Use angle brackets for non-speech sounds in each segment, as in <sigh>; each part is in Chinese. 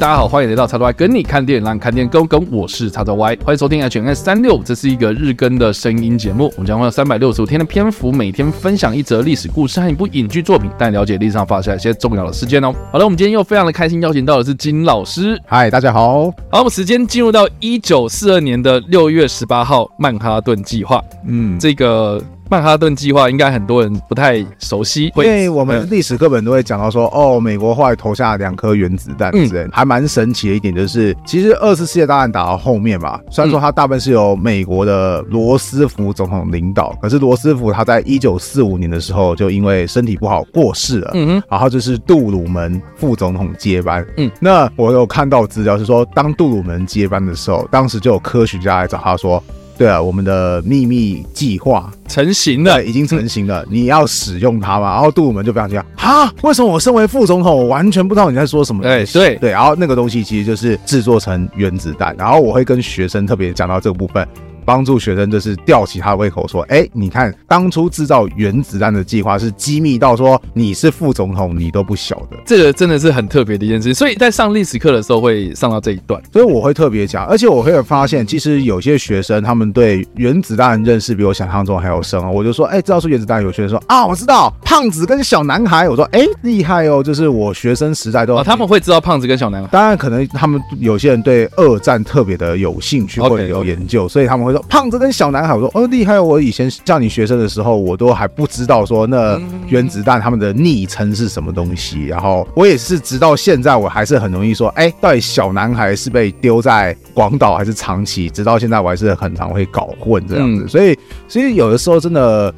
大家好，欢迎来到叉 Y 跟你看电影，让看电影更更。我是叉 Y，欢迎收听 HNS 三六，这是一个日更的声音节目。我们将会有三百六十五天的篇幅，每天分享一则历史故事和一部影剧作品，带你了解历史上发生一些重要的事件哦。好了，我们今天又非常的开心，邀请到的是金老师。嗨，大家好。好，我们时间进入到一九四二年的六月十八号，曼哈顿计划。嗯，这个。曼哈顿计划应该很多人不太熟悉，因为我们历史课本都会讲到说，哦，美国后来投下两颗原子弹，嗯，还蛮神奇的一点就是，其实二次世界大战打到后面嘛，虽然说它大部分是由美国的罗斯福总统领导，可是罗斯福他在一九四五年的时候就因为身体不好过世了，嗯哼，然后就是杜鲁门副总统接班，嗯，那我有看到资料是说，当杜鲁门接班的时候，当时就有科学家来找他说。对啊，我们的秘密计划成型了，已经成型了。<laughs> 你要使用它嘛？然后杜鲁门就非常惊讶，哈，为什么我身为副总统，我完全不知道你在说什么？对对对，然后那个东西其实就是制作成原子弹。然后我会跟学生特别讲到这个部分。帮助学生就是吊起他的胃口，说：“哎，你看当初制造原子弹的计划是机密到说你是副总统你都不晓得，这个真的是很特别的一件事。所以在上历史课的时候会上到这一段，所以我会特别讲，而且我会发现，其实有些学生他们对原子弹认识比我想象中还要深哦。我就说，哎，知道是原子弹，有学生说啊，我知道胖子跟小男孩。我说，哎，厉害哦，就是我学生时代都、哦、他们会知道胖子跟小男孩。当然，可能他们有些人对二战特别的有兴趣或者有研究，okay, okay. 所以他们会说胖子跟小男孩。”我说哦厉害！我以前叫你学生的时候，我都还不知道说那原子弹他们的昵称是什么东西。然后我也是直到现在，我还是很容易说，哎，到底小男孩是被丢在广岛还是长崎？直到现在我还是很常会搞混这样子。所以，所以有的时候真的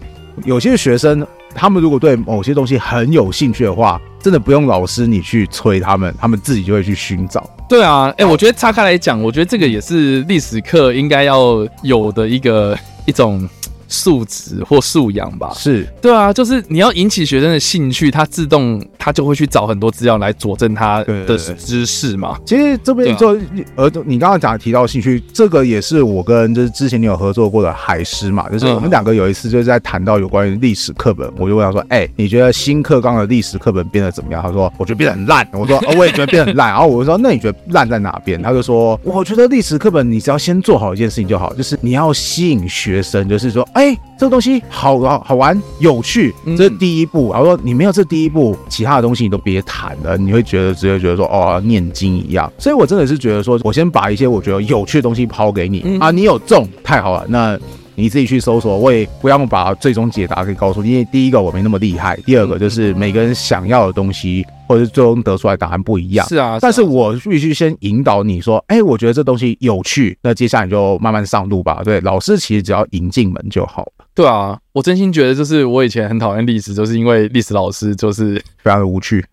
有些学生，他们如果对某些东西很有兴趣的话，真的不用老师你去催他们，他们自己就会去寻找。对啊，哎、欸，我觉得岔开来讲，我觉得这个也是历史课应该要有的一个 <laughs> 一种。素质或素养吧，是对啊，就是你要引起学生的兴趣，他自动他就会去找很多资料来佐证他的知识嘛。其实这边就呃，你刚刚讲提到兴趣，这个也是我跟就是之前你有合作过的海狮嘛，就是我们两个有一次就是在谈到有关于历史课本，我就问他说，哎，你觉得新课纲的历史课本变得怎么样？他说，我觉得变得很烂。我说，哦，<laughs> 我也觉得变得很烂。然后我就说，那你觉得烂在哪边？他就说，我觉得历史课本你只要先做好一件事情就好，就是你要吸引学生，就是说，哎。哎，这个东西好好好玩有趣，这是第一步。然后说你没有这第一步，其他的东西你都别谈了，你会觉得直接觉得说哦，念经一样。所以我真的是觉得说，我先把一些我觉得有趣的东西抛给你啊，你有中太好了，那你自己去搜索，我也不要把最终解答给告诉你，因为第一个我没那么厉害，第二个就是每个人想要的东西。或者最终得出来答案不一样，是啊，但是我必须先引导你说，哎，我觉得这东西有趣，那接下来你就慢慢上路吧。对，老师其实只要引进门就好。对啊，我真心觉得，就是我以前很讨厌历史，就是因为历史老师就是非常的无趣。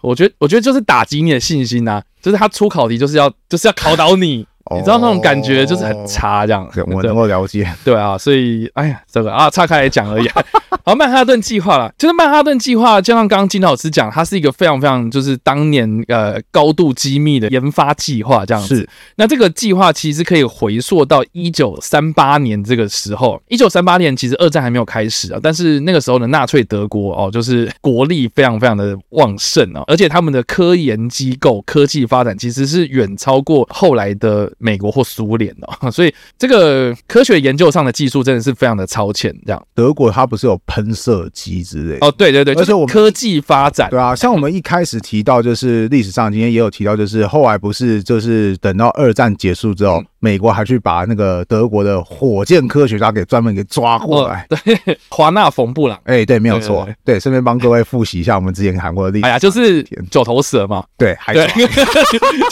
我觉得，我觉得就是打击你的信心呐，就是他出考题就是要就是要考倒你。你知道那种感觉就是很差，这样我能够了解。对啊，所以哎呀，这个啊，岔开来讲而已。<laughs> 好，曼哈顿计划啦，就是曼哈顿计划，就像刚刚金老师讲，它是一个非常非常就是当年呃高度机密的研发计划，这样子。是。那这个计划其实可以回溯到一九三八年这个时候。一九三八年其实二战还没有开始啊，但是那个时候的纳粹德国哦，就是国力非常非常的旺盛啊，而且他们的科研机构科技发展其实是远超过后来的。美国或苏联哦，<laughs> 所以这个科学研究上的技术真的是非常的超前。这样，德国它不是有喷射机之类的？哦，对对对，而且我们科技发展，对啊，像我们一开始提到，就是历史上今天也有提到，就是后来不是就是等到二战结束之后。嗯美国还去把那个德国的火箭科学家给专门给抓过来，哦、对，<laughs> 华纳冯布朗，哎，对，没有错，对，顺便帮各位复习一下我们之前谈过的历史。哎呀，就是九头蛇嘛，对，<laughs> 还对，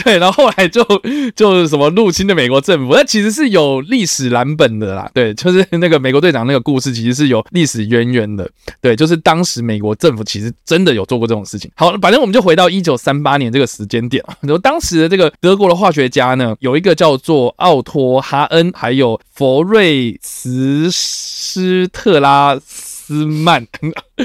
对，然后后来就就什么入侵的美国政府，那其实是有历史蓝本的啦，对，就是那个美国队长那个故事，其实是有历史渊源的，对，就是当时美国政府其实真的有做过这种事情。好，反正我们就回到一九三八年这个时间点。啊，然后当时的这个德国的化学家呢，有一个叫做。奥托·哈恩，还有佛瑞茨施特拉斯曼。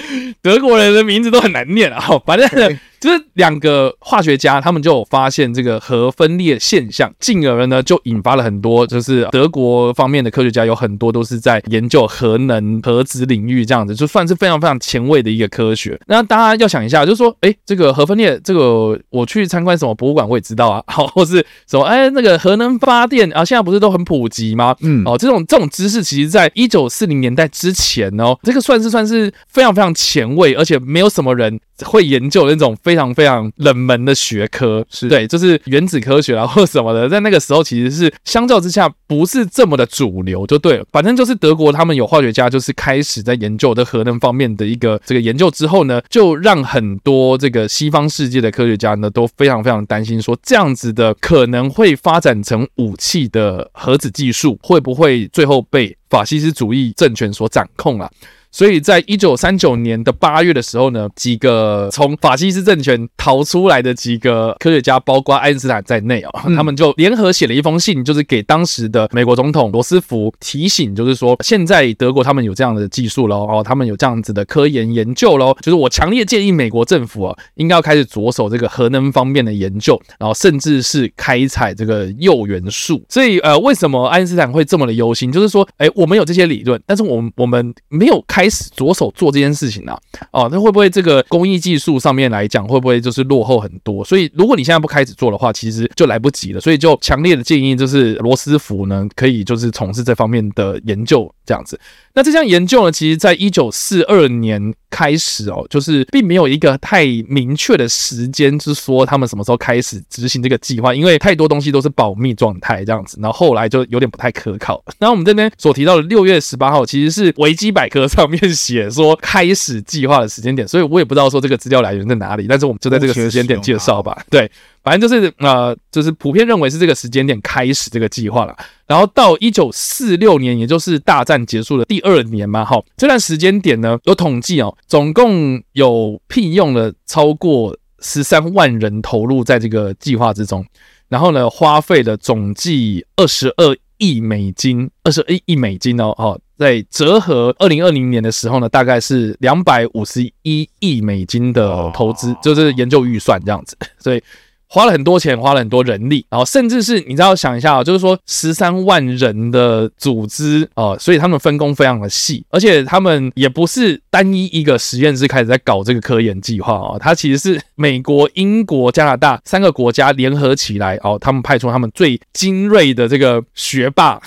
<laughs> 德国人的名字都很难念啊，反正。就是两个化学家，他们就有发现这个核分裂现象，进而呢就引发了很多，就是德国方面的科学家有很多都是在研究核能、核子领域这样子，就算是非常非常前卫的一个科学。那大家要想一下，就是说，哎，这个核分裂，这个我去参观什么博物馆，我也知道啊，好，或是什么，哎，那个核能发电啊，现在不是都很普及吗？嗯，哦，这种这种知识，其实在一九四零年代之前哦，这个算是算是非常非常前卫，而且没有什么人会研究那种。非常非常冷门的学科，是对，就是原子科学啊或什么的，在那个时候其实是相较之下不是这么的主流，就对了。反正就是德国他们有化学家，就是开始在研究的核能方面的一个这个研究之后呢，就让很多这个西方世界的科学家呢都非常非常担心，说这样子的可能会发展成武器的核子技术，会不会最后被法西斯主义政权所掌控啊？所以在一九三九年的八月的时候呢，几个从法西斯政权逃出来的几个科学家，包括爱因斯坦在内啊，他们就联合写了一封信，就是给当时的美国总统罗斯福提醒，就是说现在德国他们有这样的技术喽，哦，他们有这样子的科研研究喽，就是我强烈建议美国政府啊，应该要开始着手这个核能方面的研究，然后甚至是开采这个铀元素。所以呃，为什么爱因斯坦会这么的忧心？就是说，哎，我们有这些理论，但是我们我们没有开。开始着手做这件事情呢？哦，那会不会这个工艺技术上面来讲，会不会就是落后很多？所以如果你现在不开始做的话，其实就来不及了。所以就强烈的建议，就是罗斯福呢，可以就是从事这方面的研究，这样子。那这项研究呢，其实在一九四二年开始哦，就是并没有一个太明确的时间，是说他们什么时候开始执行这个计划，因为太多东西都是保密状态这样子。然后后来就有点不太可靠。<laughs> 那我们这边所提到的六月十八号，其实是维基百科上面写说开始计划的时间点，所以我也不知道说这个资料来源在哪里，但是我们就在这个时间点介绍吧。对。反正就是呃，就是普遍认为是这个时间点开始这个计划了。然后到一九四六年，也就是大战结束的第二年嘛，哈，这段时间点呢，有统计哦，总共有聘用了超过十三万人投入在这个计划之中。然后呢，花费了总计二十二亿美金，二十二亿美金哦，哦，在折合二零二零年的时候呢，大概是两百五十一亿美金的投资，就是研究预算这样子，所以。花了很多钱，花了很多人力，然后甚至是你知道想一下啊，就是说十三万人的组织啊，所以他们分工非常的细，而且他们也不是单一一个实验室开始在搞这个科研计划啊，它其实是美国、英国、加拿大三个国家联合起来哦，他们派出他们最精锐的这个学霸，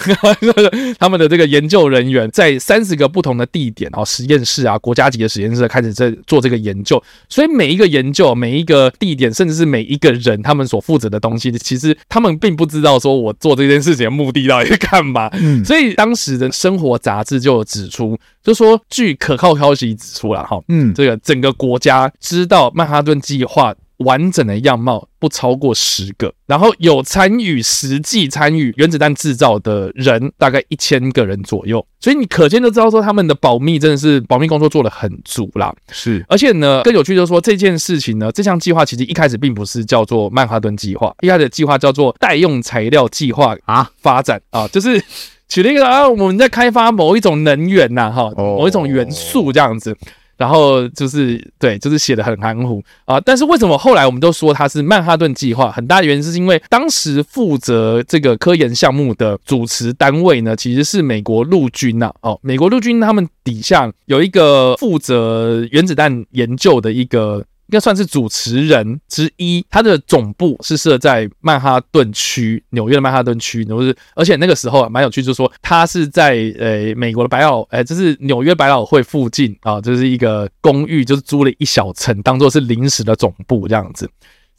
<laughs> 他们的这个研究人员，在三十个不同的地点啊，实验室啊，国家级的实验室开始在做这个研究，所以每一个研究、每一个地点，甚至是每一个人。他们所负责的东西，其实他们并不知道说我做这件事情的目的到底是干嘛。嗯，所以当时的生活杂志就有指出，就说据可靠消息指出了哈，嗯，这个整个国家知道曼哈顿计划。完整的样貌不超过十个，然后有参与实际参与原子弹制造的人大概一千个人左右，所以你可见就知道说他们的保密真的是保密工作做得很足啦。是，而且呢，更有趣就是说这件事情呢，这项计划其实一开始并不是叫做曼哈顿计划，一开始计划叫做代用材料计划啊，发展。啊，就是取了一个啊，我们在开发某一种能源呐，哈，某一种元素这样子。然后就是对，就是写的很含糊啊。但是为什么后来我们都说它是曼哈顿计划？很大的原因是因为当时负责这个科研项目的主持单位呢，其实是美国陆军呐。哦，美国陆军他们底下有一个负责原子弹研究的一个。应该算是主持人之一，他的总部是设在曼哈顿区，纽约的曼哈顿区，然后是，而且那个时候啊，蛮有趣，就是说他是在呃美国的百老，哎，就是纽约百老汇附近啊，就是一个公寓，就是租了一小层，当做是临时的总部这样子。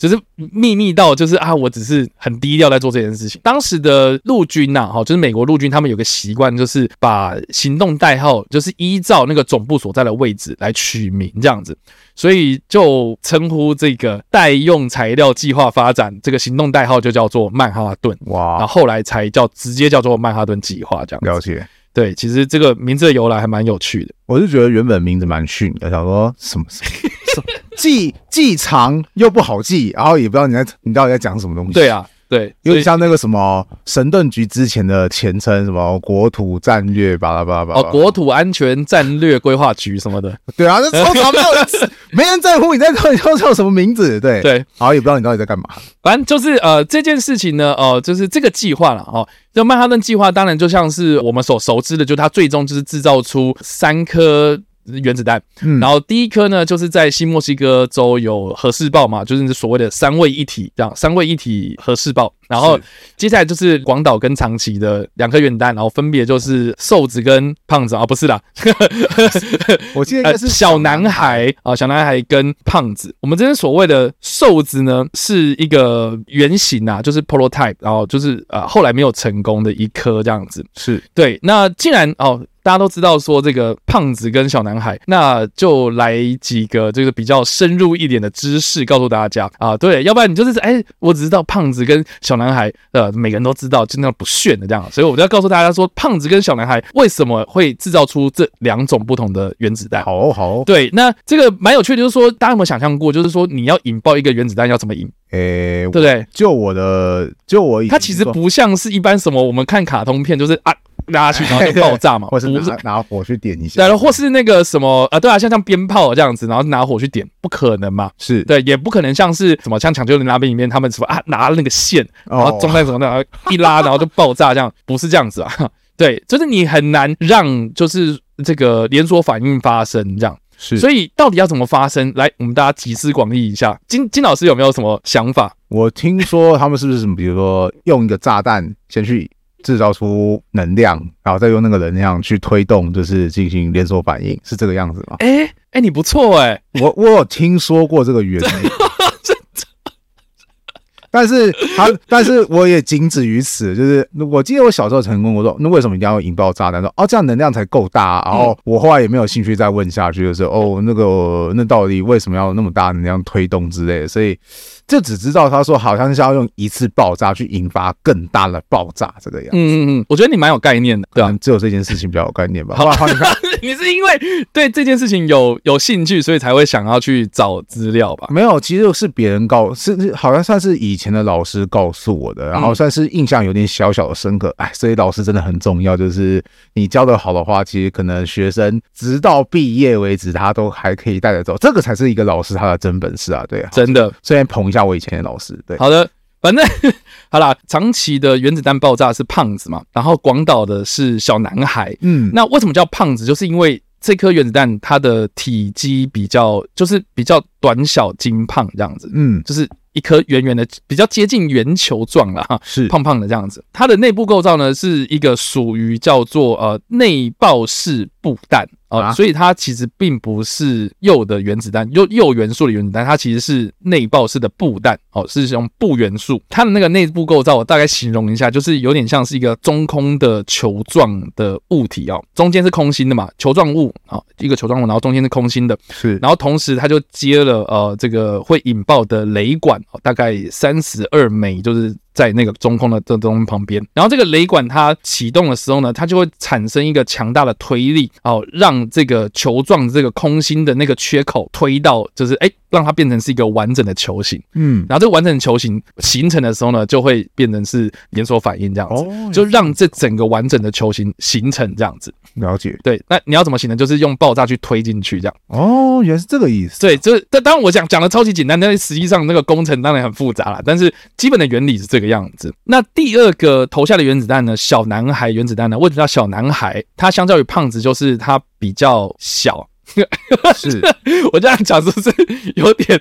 就是秘密到，就是啊，我只是很低调在做这件事情。当时的陆军呐，哈，就是美国陆军，他们有个习惯，就是把行动代号，就是依照那个总部所在的位置来取名，这样子，所以就称呼这个代用材料计划发展这个行动代号就叫做曼哈顿。哇，然后后来才叫直接叫做曼哈顿计划这样子。了解。对，其实这个名字的由来还蛮有趣的。我是觉得原本名字蛮逊的，想说什么记记长又不好记，然后也不知道你在你到底在讲什么东西。对啊，对，有点像那个什么神盾局之前的前称，什么国土战略巴拉巴拉巴拉。哦，国土安全战略规划局什么的。对啊，这超长，没有人，没人在乎你在到底叫叫什么名字。对对，好，也不知道你到底在干嘛。反正就是呃，这件事情呢，哦、呃，就是这个计划了哦。就曼哈顿计划当然就像是我们所熟知的，就它最终就是制造出三颗。原子弹，嗯，然后第一颗呢，就是在新墨西哥州有核试爆嘛，就是所谓的三位一体这样，三位一体核试爆。然后接下来就是广岛跟长崎的两颗原子弹，然后分别就是瘦子跟胖子啊，不是啦，<laughs> 我记得应该是小男孩啊，小男孩跟胖子。我们这边所谓的瘦子呢，是一个原型啊，就是 prototype，然后就是呃后来没有成功的一颗这样子。是对。那既然哦。大家都知道说这个胖子跟小男孩，那就来几个这个比较深入一点的知识告诉大家啊，对，要不然你就是哎，我只知道胖子跟小男孩，呃，每个人都知道，真的不炫的这样，所以我就要告诉大家说，胖子跟小男孩为什么会制造出这两种不同的原子弹？好哦，好哦，对，那这个蛮有趣的，就是说大家有没有想象过，就是说你要引爆一个原子弹要怎么引？诶，对不对？就我的，就我，它其实不像是一般什么我们看卡通片，就是啊。拉去，然后就爆炸嘛，<laughs> 或是拿拿火去点一下，对，或是那个什么啊，对啊，像像鞭炮这样子，然后拿火去点，不可能嘛，是。对，也不可能像是什么像抢救人那边里面，他们什么啊，拿那个线，然后装在什么那，然后一拉，然后就爆炸，这样 <laughs> 不是这样子啊，<laughs> 对，就是你很难让就是这个连锁反应发生这样，是，所以到底要怎么发生？来，我们大家集思广益一下，金金老师有没有什么想法？我听说他们是不是什么，比如说用一个炸弹先去。制造出能量，然后再用那个能量去推动，就是进行连锁反应，是这个样子吗？哎哎、你不错哎、欸，我我有听说过这个原理，<laughs> 但是他，<laughs> 但是我也仅止于此。就是我记得我小时候曾经问过说，那为什么一定要引爆炸弹？说哦，这样能量才够大。然后我后来也没有兴趣再问下去，就是哦，那个那到底为什么要那么大能量推动之类的？所以。就只知道他说好像是要用一次爆炸去引发更大的爆炸这个样子。嗯嗯嗯，我觉得你蛮有概念的，对啊，只有这件事情比较有概念吧。<laughs> 好吧，好，你看，你是因为对这件事情有有兴趣，所以才会想要去找资料吧？没有，其实是别人告，是好像算是以前的老师告诉我的，然后算是印象有点小小的深刻。哎，所以老师真的很重要，就是你教的好的话，其实可能学生直到毕业为止，他都还可以带得走，这个才是一个老师他的真本事啊！对啊，真的，虽然捧一下。我以前的老师，对，好的，反正好啦，长崎的原子弹爆炸是胖子嘛，然后广岛的是小男孩，嗯，那为什么叫胖子？就是因为这颗原子弹它的体积比较，就是比较短小精胖这样子，嗯，就是一颗圆圆的，比较接近圆球状了哈，是胖胖的这样子。它的内部构造呢，是一个属于叫做呃内爆式布弹。哦，所以它其实并不是铀的原子弹，铀铀元素的原子弹，它其实是内爆式的布弹。哦，是用布元素，它的那个内部构造，我大概形容一下，就是有点像是一个中空的球状的物体哦，中间是空心的嘛，球状物啊，一个球状物，然后中间是空心的，是，然后同时它就接了呃这个会引爆的雷管，大概三十二枚，就是。在那个中空的这东西旁边，然后这个雷管它启动的时候呢，它就会产生一个强大的推力，哦，让这个球状的这个空心的那个缺口推到，就是哎。让它变成是一个完整的球形，嗯，然后这个完整的球形形成的时候呢，就会变成是连锁反应这样子，哦，就让这整个完整的球形形成这样子。了解，对，那你要怎么形成？就是用爆炸去推进去这样。哦，原来是这个意思。对，就是，但当然我讲讲的超级简单，但是实际上那个工程当然很复杂啦。但是基本的原理是这个样子。那第二个投下的原子弹呢？小男孩原子弹呢？为什么叫小男孩？它相较于胖子，就是它比较小。是 <laughs> 我这样讲是不是有点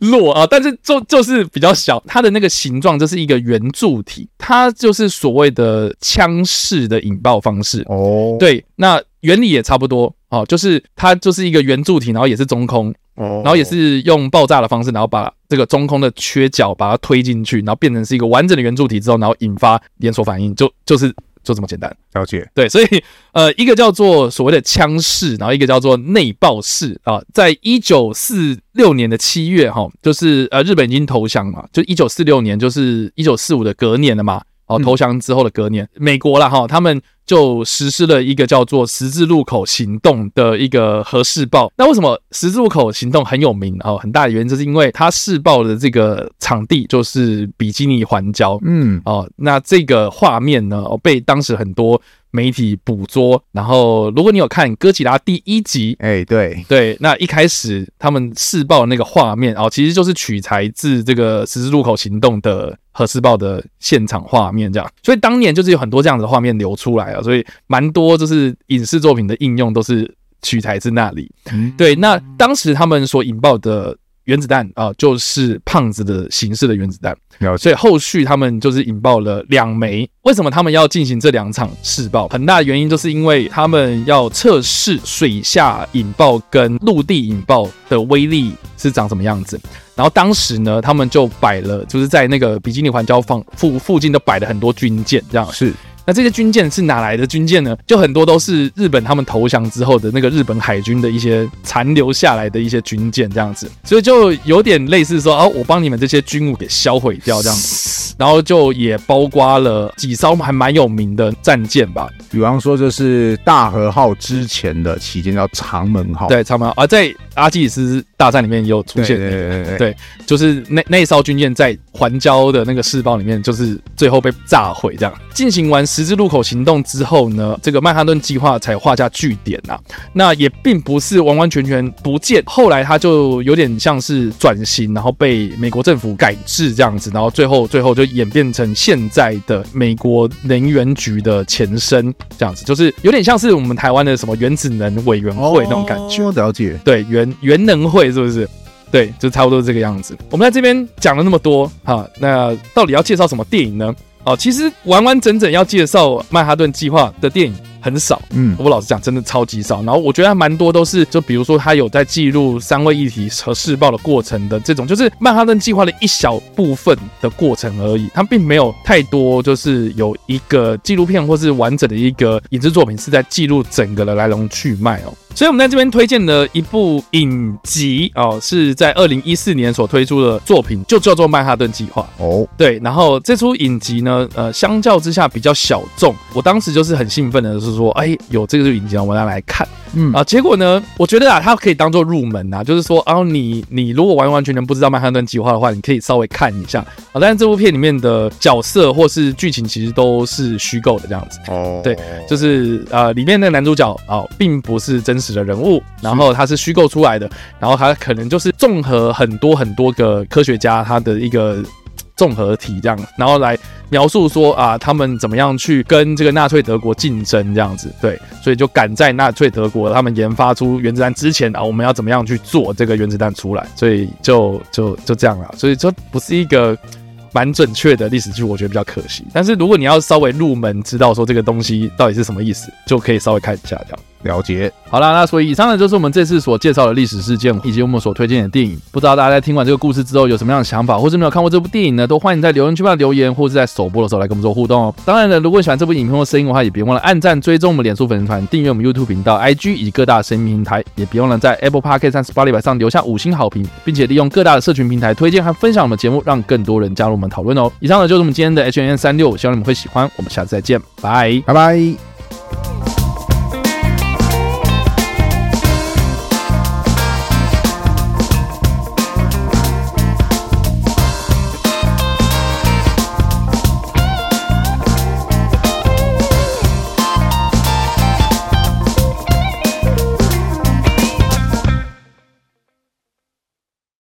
弱啊？但是就就是比较小，它的那个形状就是一个圆柱体，它就是所谓的枪式的引爆方式哦。对，那原理也差不多哦，就是它就是一个圆柱体，然后也是中空哦，然后也是用爆炸的方式，然后把这个中空的缺角把它推进去，然后变成是一个完整的圆柱体之后，然后引发连锁反应，就就是。就这么简单，了解。对，<laughs> 所以呃，一个叫做所谓的枪式，然后一个叫做内爆式啊。在一九四六年的七月，哈，就是呃，日本已经投降嘛，就一九四六年，就是一九四五的隔年了嘛。哦，投降之后的隔年，美国了哈，他们就实施了一个叫做“十字路口行动”的一个核试爆。那为什么十字路口行动很有名？哦，很大的原因就是因为它试爆的这个场地就是比基尼环礁。嗯，哦，那这个画面呢，被当时很多。媒体捕捉，然后如果你有看《哥吉拉》第一集，哎、欸，对对，那一开始他们试爆的那个画面哦，其实就是取材自这个十字路口行动的核试爆的现场画面，这样，所以当年就是有很多这样的画面流出来啊，所以蛮多就是影视作品的应用都是取材自那里。嗯、对，那当时他们所引爆的。原子弹啊，就是胖子的形式的原子弹，所以后续他们就是引爆了两枚。为什么他们要进行这两场试爆？很大的原因就是因为他们要测试水下引爆跟陆地引爆的威力是长什么样子。然后当时呢，他们就摆了，就是在那个比基尼环礁放附附近都摆了很多军舰，这样是。那这些军舰是哪来的军舰呢？就很多都是日本他们投降之后的那个日本海军的一些残留下来的一些军舰这样子，所以就有点类似说，哦，我帮你们这些军务给销毁掉这样子，<laughs> 然后就也包括了几艘还蛮有名的战舰吧，比方说就是大和号之前的旗舰叫长门号，对，长门号，而在阿基里斯大战里面也有出现，对对对对，对，就是那那一艘军舰在环礁的那个试爆里面，就是最后被炸毁这样，进行完。十字路口行动之后呢，这个曼哈顿计划才画下句点呐。那也并不是完完全全不见，后来它就有点像是转型，然后被美国政府改制这样子，然后最后最后就演变成现在的美国能源局的前身这样子，就是有点像是我们台湾的什么原子能委员会那种感觉。我了解，对，原原能会是不是？对，就差不多这个样子。我们在这边讲了那么多哈，那到底要介绍什么电影呢？哦，其实完完整整要介绍曼哈顿计划的电影很少，嗯，我老实讲，真的超级少。然后我觉得还蛮多都是，就比如说他有在记录三位一体和试爆的过程的这种，就是曼哈顿计划的一小部分的过程而已，它并没有太多，就是有一个纪录片或是完整的一个影视作品是在记录整个的来龙去脉哦。所以，我们在这边推荐的一部影集哦，是在二零一四年所推出的作品，就叫做《曼哈顿计划》哦。对，然后这出影集呢，呃，相较之下比较小众。我当时就是很兴奋的，就是说，哎，有这个影集，我们要来看。嗯啊，结果呢，我觉得啊，它可以当做入门啊，就是说，然后你你如果完完全全不知道曼哈顿计划的话，你可以稍微看一下啊。但是这部片里面的角色或是剧情其实都是虚构的这样子哦。对，就是呃，里面的男主角啊，并不是真实。的人物，然后他是虚构出来的，然后他可能就是综合很多很多个科学家他的一个综合体这样，然后来描述说啊，他们怎么样去跟这个纳粹德国竞争这样子，对，所以就赶在纳粹德国他们研发出原子弹之前啊，我们要怎么样去做这个原子弹出来，所以就就就这样了，所以这不是一个。蛮准确的历史剧，我觉得比较可惜。但是如果你要稍微入门，知道说这个东西到底是什么意思，就可以稍微看一下这样了解。好啦，那所以以上呢就是我们这次所介绍的历史事件，以及我们所推荐的电影。不知道大家在听完这个故事之后有什么样的想法，或是没有看过这部电影呢？都欢迎在留言区帮留言，或是在首播的时候来跟我们做互动哦。当然了，如果你喜欢这部影片或声音的话，也别忘了按赞、追踪我们脸书粉丝团、订阅我们 YouTube 频道、IG 以及各大声音平台，也别忘了在 Apple Podcast 和 Spotify 上留下五星好评，并且利用各大的社群平台推荐和分享我们节目，让更多人加入我们讨论哦。以上呢就是我们今天的 H&M 365，希望你们会喜欢。我们下次再见，拜拜拜。